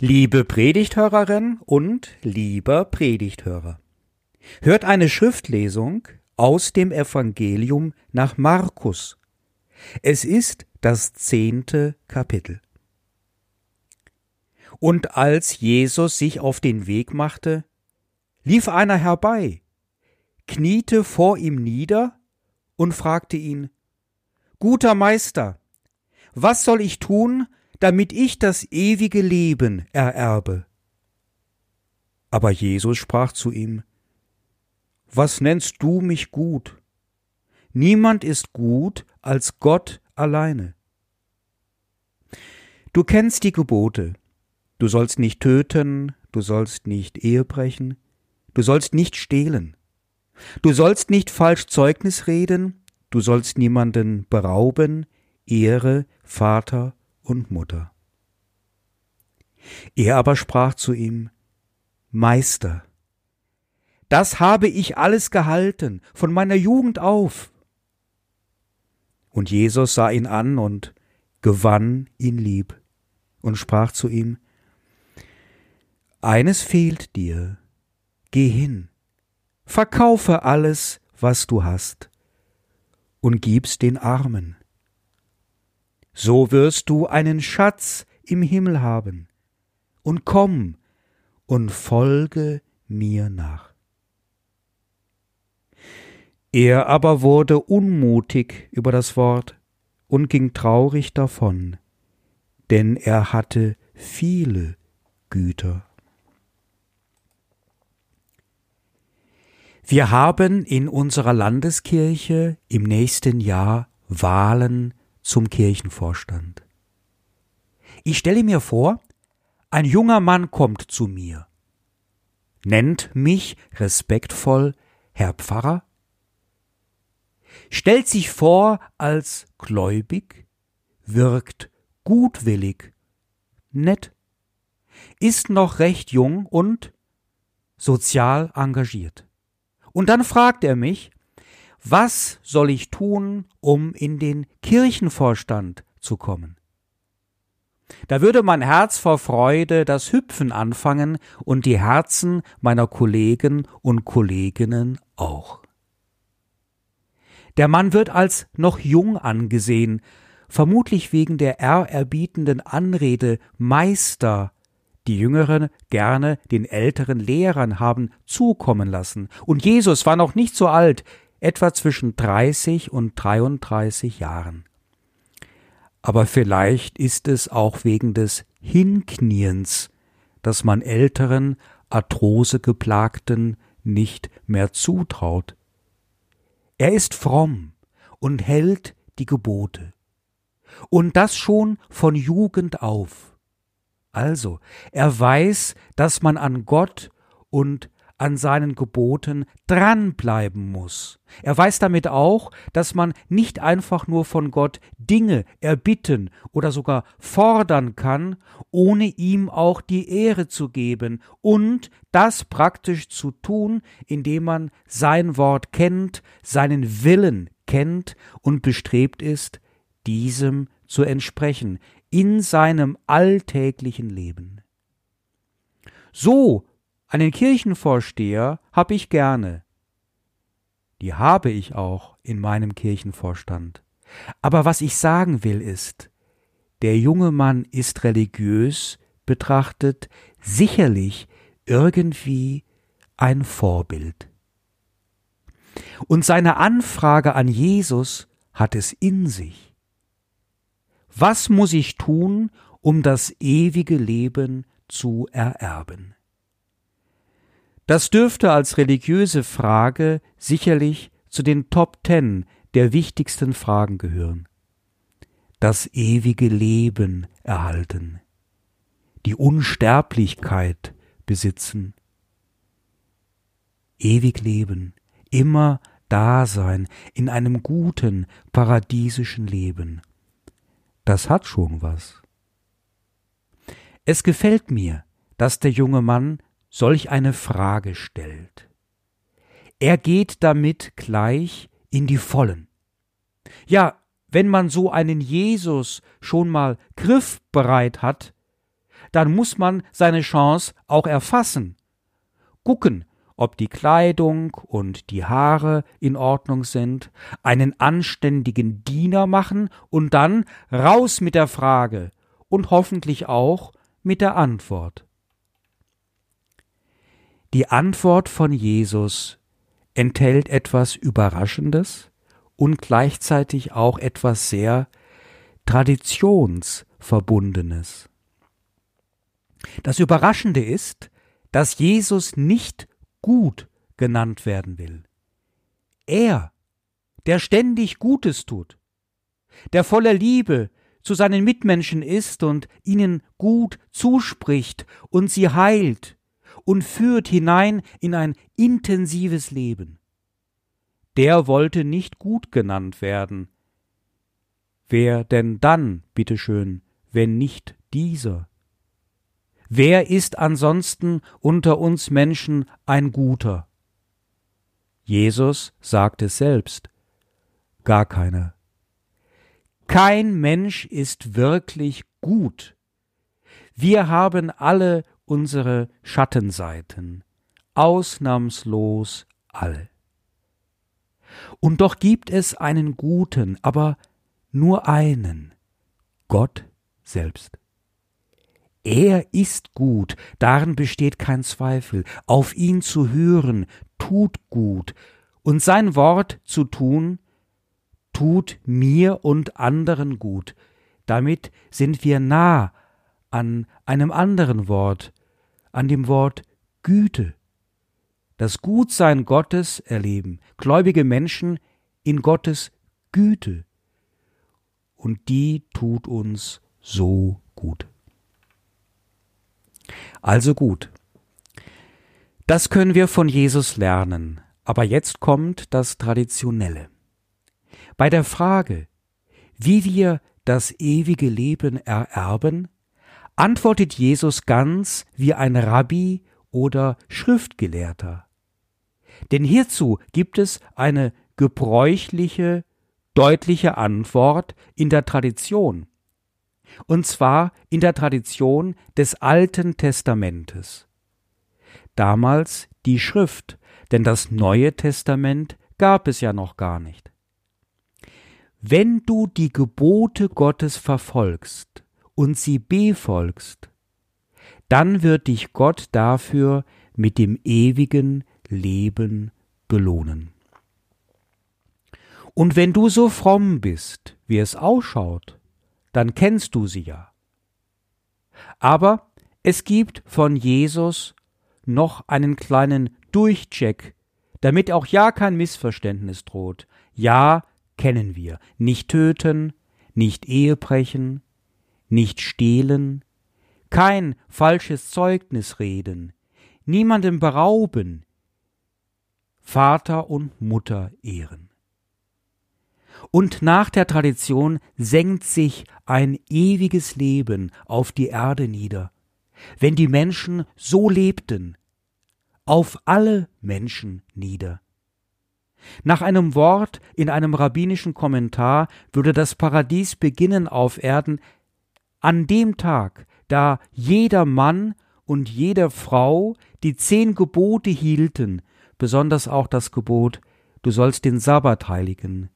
Liebe Predigthörerin und lieber Predigthörer, hört eine Schriftlesung aus dem Evangelium nach Markus. Es ist das zehnte Kapitel. Und als Jesus sich auf den Weg machte, lief einer herbei, kniete vor ihm nieder und fragte ihn, Guter Meister, was soll ich tun, damit ich das ewige Leben ererbe. Aber Jesus sprach zu ihm, Was nennst du mich gut? Niemand ist gut als Gott alleine. Du kennst die Gebote. Du sollst nicht töten, du sollst nicht Ehe brechen, du sollst nicht stehlen, du sollst nicht falsch Zeugnis reden, du sollst niemanden berauben, Ehre Vater und Mutter. Er aber sprach zu ihm, Meister, das habe ich alles gehalten von meiner Jugend auf. Und Jesus sah ihn an und gewann ihn lieb und sprach zu ihm, Eines fehlt dir, geh hin, verkaufe alles, was du hast, und gib's den Armen so wirst du einen Schatz im Himmel haben. Und komm und folge mir nach. Er aber wurde unmutig über das Wort und ging traurig davon, denn er hatte viele Güter. Wir haben in unserer Landeskirche im nächsten Jahr Wahlen zum Kirchenvorstand. Ich stelle mir vor, ein junger Mann kommt zu mir, nennt mich respektvoll Herr Pfarrer, stellt sich vor als gläubig, wirkt gutwillig, nett, ist noch recht jung und sozial engagiert. Und dann fragt er mich, was soll ich tun, um in den Kirchenvorstand zu kommen? Da würde mein Herz vor Freude das Hüpfen anfangen und die Herzen meiner Kollegen und Kolleginnen auch. Der Mann wird als noch jung angesehen, vermutlich wegen der ehrerbietenden Anrede Meister, die Jüngeren gerne den älteren Lehrern haben zukommen lassen. Und Jesus war noch nicht so alt, etwa zwischen 30 und 33 Jahren. Aber vielleicht ist es auch wegen des Hinkniens, dass man älteren, Arthrose geplagten nicht mehr zutraut. Er ist fromm und hält die Gebote. Und das schon von Jugend auf. Also, er weiß, dass man an Gott und an seinen Geboten dranbleiben muss. Er weiß damit auch, dass man nicht einfach nur von Gott Dinge erbitten oder sogar fordern kann, ohne ihm auch die Ehre zu geben und das praktisch zu tun, indem man sein Wort kennt, seinen Willen kennt und bestrebt ist, diesem zu entsprechen in seinem alltäglichen Leben. So einen Kirchenvorsteher hab ich gerne. Die habe ich auch in meinem Kirchenvorstand. Aber was ich sagen will ist, der junge Mann ist religiös betrachtet sicherlich irgendwie ein Vorbild. Und seine Anfrage an Jesus hat es in sich. Was muss ich tun, um das ewige Leben zu ererben? Das dürfte als religiöse Frage sicherlich zu den Top Ten der wichtigsten Fragen gehören. Das ewige Leben erhalten, die Unsterblichkeit besitzen, ewig leben, immer da sein in einem guten, paradiesischen Leben. Das hat schon was. Es gefällt mir, dass der junge Mann solch eine Frage stellt. Er geht damit gleich in die Vollen. Ja, wenn man so einen Jesus schon mal griffbereit hat, dann muss man seine Chance auch erfassen. Gucken, ob die Kleidung und die Haare in Ordnung sind, einen anständigen Diener machen und dann raus mit der Frage und hoffentlich auch mit der Antwort. Die Antwort von Jesus enthält etwas Überraschendes und gleichzeitig auch etwas sehr Traditionsverbundenes. Das Überraschende ist, dass Jesus nicht gut genannt werden will. Er, der ständig Gutes tut, der voller Liebe zu seinen Mitmenschen ist und ihnen gut zuspricht und sie heilt und führt hinein in ein intensives Leben. Der wollte nicht gut genannt werden. Wer denn dann, bitteschön, wenn nicht dieser? Wer ist ansonsten unter uns Menschen ein Guter? Jesus sagt es selbst, gar keiner. Kein Mensch ist wirklich gut. Wir haben alle unsere Schattenseiten, ausnahmslos alle. Und doch gibt es einen guten, aber nur einen, Gott selbst. Er ist gut, darin besteht kein Zweifel. Auf ihn zu hören, tut gut, und sein Wort zu tun, tut mir und anderen gut. Damit sind wir nah an einem anderen Wort, an dem Wort Güte. Das Gutsein Gottes erleben, gläubige Menschen in Gottes Güte. Und die tut uns so gut. Also gut. Das können wir von Jesus lernen, aber jetzt kommt das Traditionelle. Bei der Frage, wie wir das ewige Leben ererben, antwortet Jesus ganz wie ein Rabbi oder Schriftgelehrter. Denn hierzu gibt es eine gebräuchliche, deutliche Antwort in der Tradition. Und zwar in der Tradition des Alten Testamentes. Damals die Schrift, denn das Neue Testament gab es ja noch gar nicht. Wenn du die Gebote Gottes verfolgst und sie befolgst, dann wird dich Gott dafür mit dem ewigen Leben belohnen. Und wenn du so fromm bist, wie es ausschaut, dann kennst du sie ja. Aber es gibt von Jesus noch einen kleinen Durchcheck, damit auch ja kein Missverständnis droht. Ja, kennen wir. Nicht töten, nicht Ehebrechen, nicht stehlen, kein falsches Zeugnis reden, niemandem berauben, Vater und Mutter ehren. Und nach der Tradition senkt sich ein ewiges Leben auf die Erde nieder, wenn die Menschen so lebten, auf alle Menschen nieder. Nach einem Wort in einem rabbinischen Kommentar würde das Paradies beginnen auf Erden an dem Tag, da jeder Mann und jede Frau die zehn Gebote hielten, besonders auch das Gebot, du sollst den Sabbat heiligen.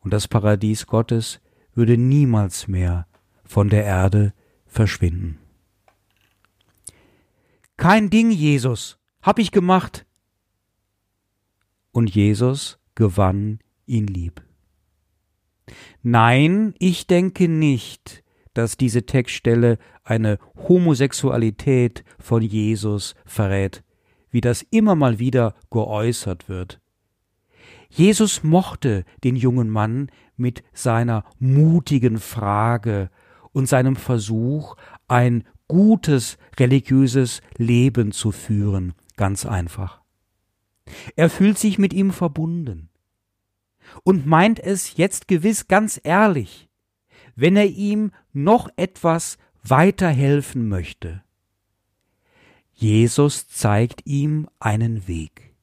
Und das Paradies Gottes würde niemals mehr von der Erde verschwinden. Kein Ding, Jesus, hab ich gemacht. Und Jesus gewann ihn lieb. Nein, ich denke nicht, dass diese Textstelle eine Homosexualität von Jesus verrät, wie das immer mal wieder geäußert wird. Jesus mochte den jungen Mann mit seiner mutigen Frage und seinem Versuch, ein gutes religiöses Leben zu führen, ganz einfach. Er fühlt sich mit ihm verbunden und meint es jetzt gewiss ganz ehrlich, wenn er ihm noch etwas weiterhelfen möchte. Jesus zeigt ihm einen Weg.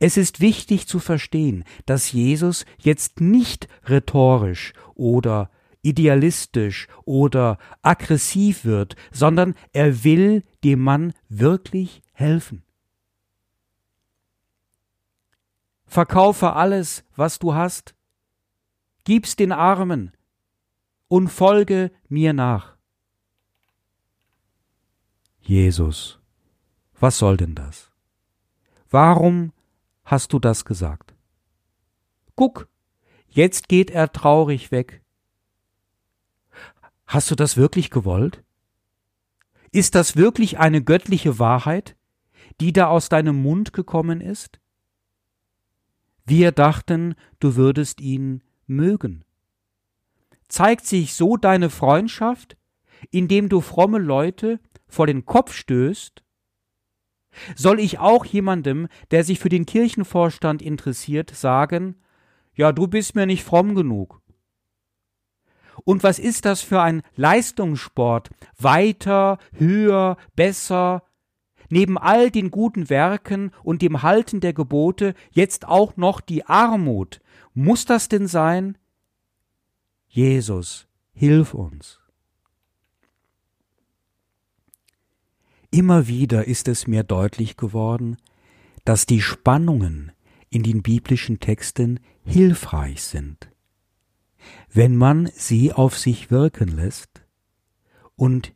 Es ist wichtig zu verstehen, dass Jesus jetzt nicht rhetorisch oder idealistisch oder aggressiv wird, sondern er will dem Mann wirklich helfen. Verkaufe alles, was du hast, gib's den Armen und folge mir nach. Jesus, was soll denn das? Warum hast du das gesagt? Guck, jetzt geht er traurig weg. Hast du das wirklich gewollt? Ist das wirklich eine göttliche Wahrheit, die da aus deinem Mund gekommen ist? Wir dachten, du würdest ihn mögen. Zeigt sich so deine Freundschaft, indem du fromme Leute vor den Kopf stößt? Soll ich auch jemandem, der sich für den Kirchenvorstand interessiert, sagen, ja, du bist mir nicht fromm genug? Und was ist das für ein Leistungssport? Weiter, höher, besser. Neben all den guten Werken und dem Halten der Gebote jetzt auch noch die Armut. Muss das denn sein? Jesus, hilf uns. Immer wieder ist es mir deutlich geworden, dass die Spannungen in den biblischen Texten hilfreich sind, wenn man sie auf sich wirken lässt und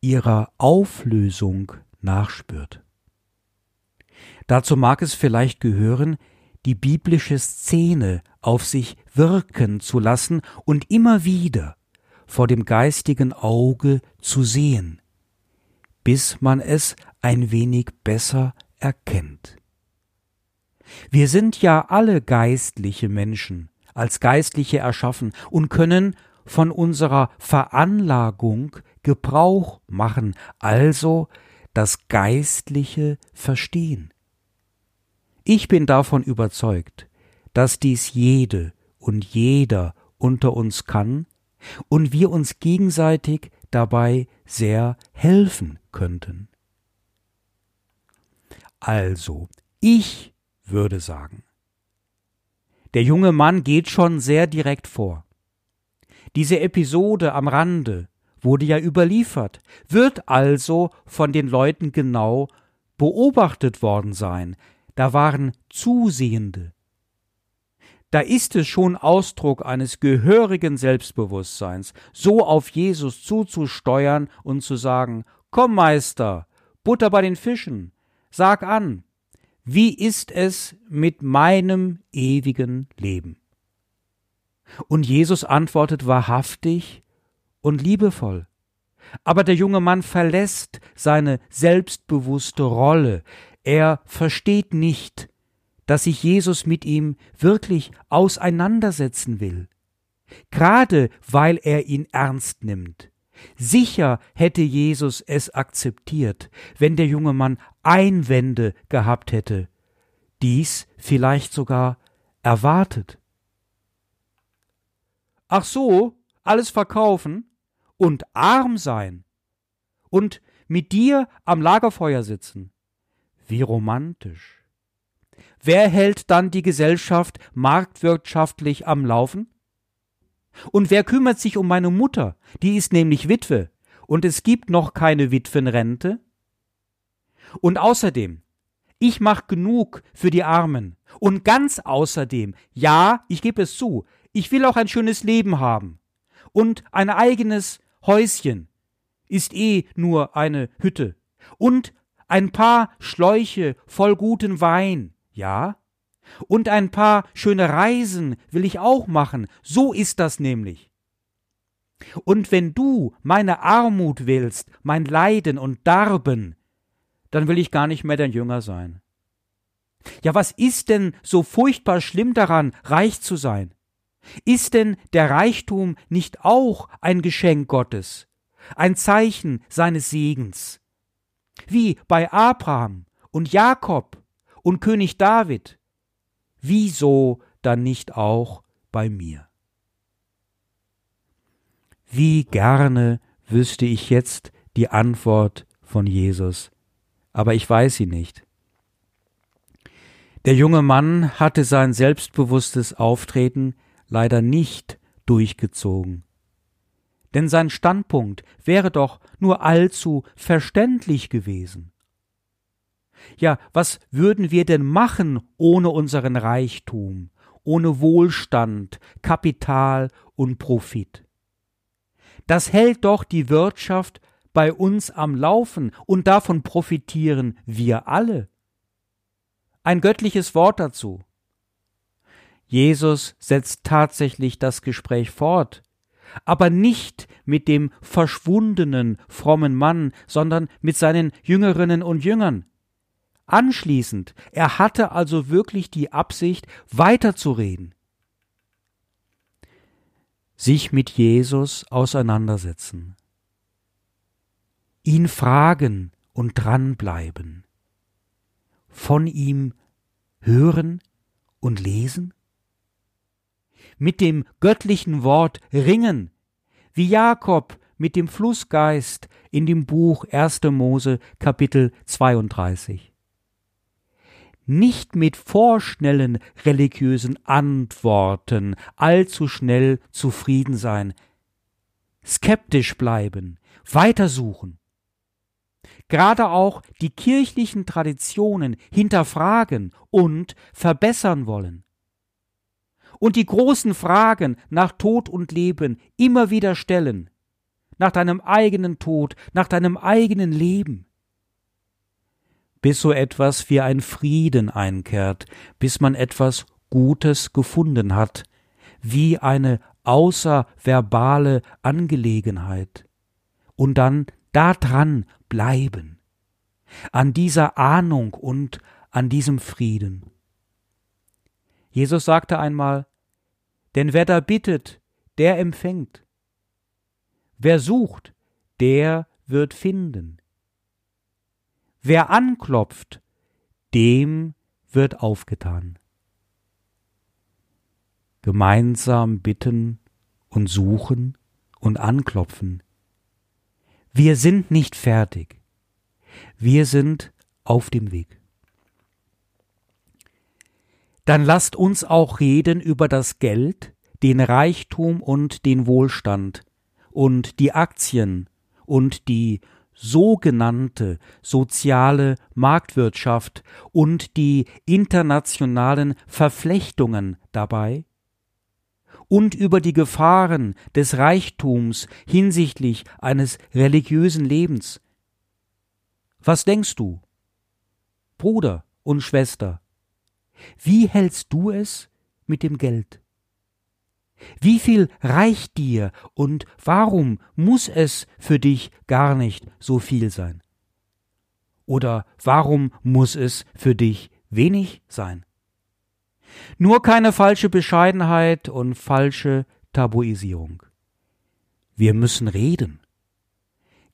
ihrer Auflösung nachspürt. Dazu mag es vielleicht gehören, die biblische Szene auf sich wirken zu lassen und immer wieder vor dem geistigen Auge zu sehen, bis man es ein wenig besser erkennt. Wir sind ja alle geistliche Menschen, als Geistliche erschaffen und können von unserer Veranlagung Gebrauch machen, also das Geistliche verstehen. Ich bin davon überzeugt, dass dies jede und jeder unter uns kann und wir uns gegenseitig dabei sehr helfen könnten. Also, ich würde sagen, der junge Mann geht schon sehr direkt vor. Diese Episode am Rande wurde ja überliefert, wird also von den Leuten genau beobachtet worden sein. Da waren Zusehende, da ist es schon Ausdruck eines gehörigen Selbstbewusstseins, so auf Jesus zuzusteuern und zu sagen, Komm, Meister, Butter bei den Fischen, sag an, wie ist es mit meinem ewigen Leben? Und Jesus antwortet wahrhaftig und liebevoll. Aber der junge Mann verlässt seine selbstbewusste Rolle. Er versteht nicht, dass sich Jesus mit ihm wirklich auseinandersetzen will. Gerade weil er ihn ernst nimmt. Sicher hätte Jesus es akzeptiert, wenn der junge Mann Einwände gehabt hätte, dies vielleicht sogar erwartet. Ach so, alles verkaufen und arm sein und mit dir am Lagerfeuer sitzen. Wie romantisch. Wer hält dann die Gesellschaft marktwirtschaftlich am Laufen? Und wer kümmert sich um meine Mutter? Die ist nämlich Witwe, und es gibt noch keine Witwenrente. Und außerdem, ich mach genug für die Armen. Und ganz außerdem, ja, ich gebe es zu, ich will auch ein schönes Leben haben. Und ein eigenes Häuschen ist eh nur eine Hütte. Und ein paar Schläuche voll guten Wein ja? Und ein paar schöne Reisen will ich auch machen. So ist das nämlich. Und wenn du meine Armut willst, mein Leiden und Darben, dann will ich gar nicht mehr dein Jünger sein. Ja, was ist denn so furchtbar schlimm daran, reich zu sein? Ist denn der Reichtum nicht auch ein Geschenk Gottes, ein Zeichen seines Segens? Wie bei Abraham und Jakob und König David, wieso dann nicht auch bei mir? Wie gerne wüsste ich jetzt die Antwort von Jesus, aber ich weiß sie nicht. Der junge Mann hatte sein selbstbewusstes Auftreten leider nicht durchgezogen. Denn sein Standpunkt wäre doch nur allzu verständlich gewesen. Ja, was würden wir denn machen ohne unseren Reichtum, ohne Wohlstand, Kapital und Profit? Das hält doch die Wirtschaft bei uns am Laufen und davon profitieren wir alle. Ein göttliches Wort dazu. Jesus setzt tatsächlich das Gespräch fort, aber nicht mit dem verschwundenen, frommen Mann, sondern mit seinen Jüngerinnen und Jüngern. Anschließend, er hatte also wirklich die Absicht, weiterzureden. Sich mit Jesus auseinandersetzen. Ihn fragen und dranbleiben. Von ihm hören und lesen? Mit dem göttlichen Wort ringen, wie Jakob mit dem Flussgeist in dem Buch 1. Mose Kapitel 32 nicht mit vorschnellen religiösen Antworten allzu schnell zufrieden sein, skeptisch bleiben, weitersuchen. Gerade auch die kirchlichen Traditionen hinterfragen und verbessern wollen. Und die großen Fragen nach Tod und Leben immer wieder stellen, nach deinem eigenen Tod, nach deinem eigenen Leben. Bis so etwas wie ein Frieden einkehrt, bis man etwas Gutes gefunden hat, wie eine außerverbale Angelegenheit, und dann daran bleiben, an dieser Ahnung und an diesem Frieden. Jesus sagte einmal, denn wer da bittet, der empfängt. Wer sucht, der wird finden. Wer anklopft, dem wird aufgetan. Gemeinsam bitten und suchen und anklopfen. Wir sind nicht fertig. Wir sind auf dem Weg. Dann lasst uns auch reden über das Geld, den Reichtum und den Wohlstand und die Aktien und die sogenannte soziale Marktwirtschaft und die internationalen Verflechtungen dabei und über die Gefahren des Reichtums hinsichtlich eines religiösen Lebens. Was denkst du, Bruder und Schwester, wie hältst du es mit dem Geld? Wie viel reicht dir und warum muss es für dich gar nicht so viel sein? Oder warum muss es für dich wenig sein? Nur keine falsche Bescheidenheit und falsche Tabuisierung. Wir müssen reden.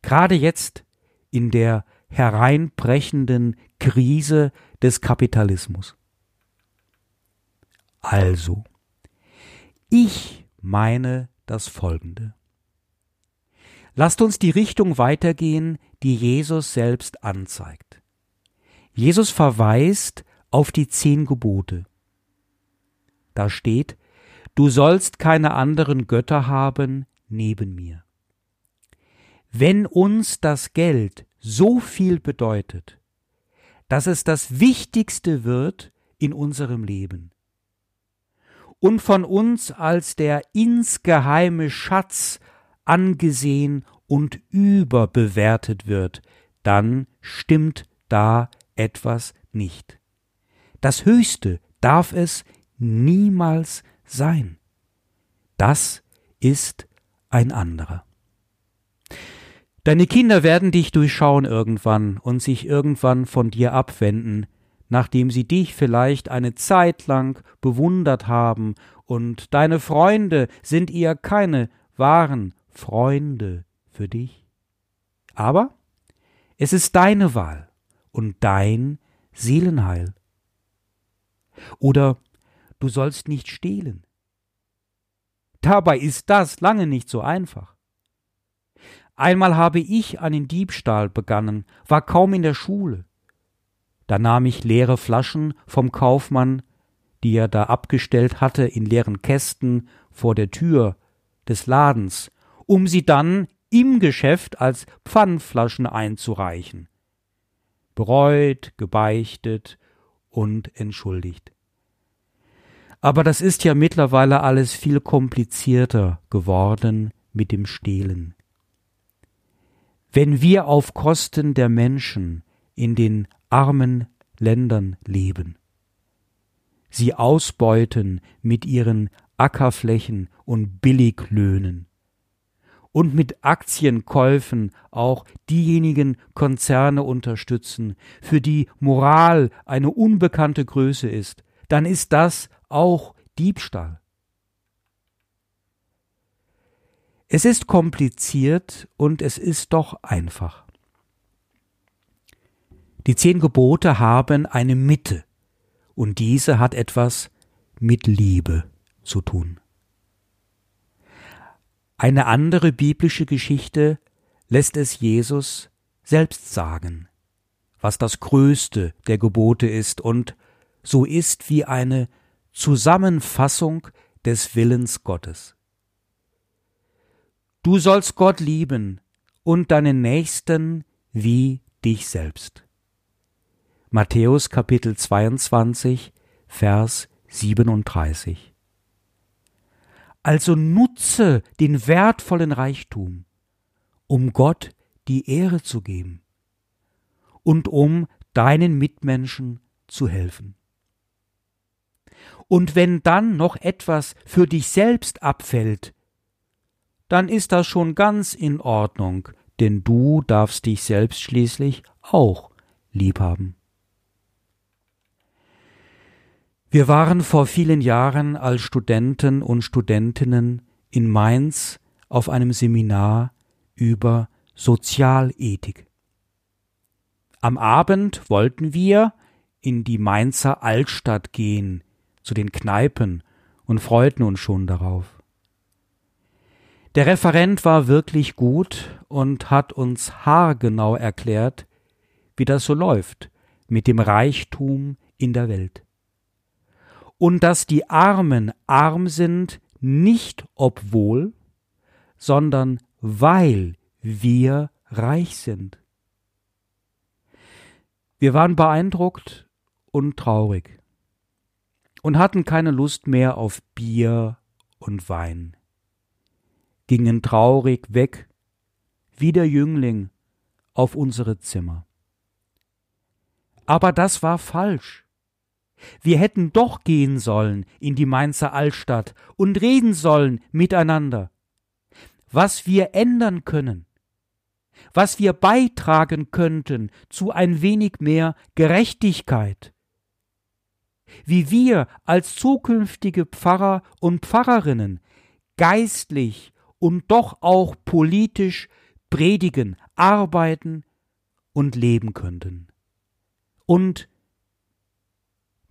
Gerade jetzt in der hereinbrechenden Krise des Kapitalismus. Also, ich meine das Folgende. Lasst uns die Richtung weitergehen, die Jesus selbst anzeigt. Jesus verweist auf die zehn Gebote. Da steht, du sollst keine anderen Götter haben neben mir. Wenn uns das Geld so viel bedeutet, dass es das Wichtigste wird in unserem Leben, und von uns als der insgeheime Schatz angesehen und überbewertet wird, dann stimmt da etwas nicht. Das Höchste darf es niemals sein. Das ist ein anderer. Deine Kinder werden dich durchschauen irgendwann und sich irgendwann von dir abwenden, nachdem sie dich vielleicht eine Zeit lang bewundert haben, und deine Freunde sind ihr keine wahren Freunde für dich. Aber es ist deine Wahl und dein Seelenheil. Oder du sollst nicht stehlen. Dabei ist das lange nicht so einfach. Einmal habe ich einen Diebstahl begangen, war kaum in der Schule. Da nahm ich leere Flaschen vom Kaufmann, die er da abgestellt hatte in leeren Kästen vor der Tür des Ladens, um sie dann im Geschäft als Pfandflaschen einzureichen. Bereut, gebeichtet und entschuldigt. Aber das ist ja mittlerweile alles viel komplizierter geworden mit dem Stehlen. Wenn wir auf Kosten der Menschen in den armen Ländern leben, sie ausbeuten mit ihren Ackerflächen und Billiglöhnen und mit Aktienkäufen auch diejenigen Konzerne unterstützen, für die Moral eine unbekannte Größe ist, dann ist das auch Diebstahl. Es ist kompliziert und es ist doch einfach. Die zehn Gebote haben eine Mitte, und diese hat etwas mit Liebe zu tun. Eine andere biblische Geschichte lässt es Jesus selbst sagen, was das größte der Gebote ist und so ist wie eine Zusammenfassung des Willens Gottes. Du sollst Gott lieben und deinen Nächsten wie dich selbst. Matthäus Kapitel 22, Vers 37. Also nutze den wertvollen Reichtum, um Gott die Ehre zu geben und um deinen Mitmenschen zu helfen. Und wenn dann noch etwas für dich selbst abfällt, dann ist das schon ganz in Ordnung, denn du darfst dich selbst schließlich auch lieb haben. Wir waren vor vielen Jahren als Studenten und Studentinnen in Mainz auf einem Seminar über Sozialethik. Am Abend wollten wir in die Mainzer Altstadt gehen, zu den Kneipen, und freuten uns schon darauf. Der Referent war wirklich gut und hat uns haargenau erklärt, wie das so läuft mit dem Reichtum in der Welt und dass die Armen arm sind, nicht obwohl, sondern weil wir reich sind. Wir waren beeindruckt und traurig und hatten keine Lust mehr auf Bier und Wein, gingen traurig weg, wie der Jüngling, auf unsere Zimmer. Aber das war falsch. Wir hätten doch gehen sollen in die Mainzer Altstadt und reden sollen miteinander. Was wir ändern können, was wir beitragen könnten zu ein wenig mehr Gerechtigkeit, wie wir als zukünftige Pfarrer und Pfarrerinnen geistlich und doch auch politisch predigen, arbeiten und leben könnten. Und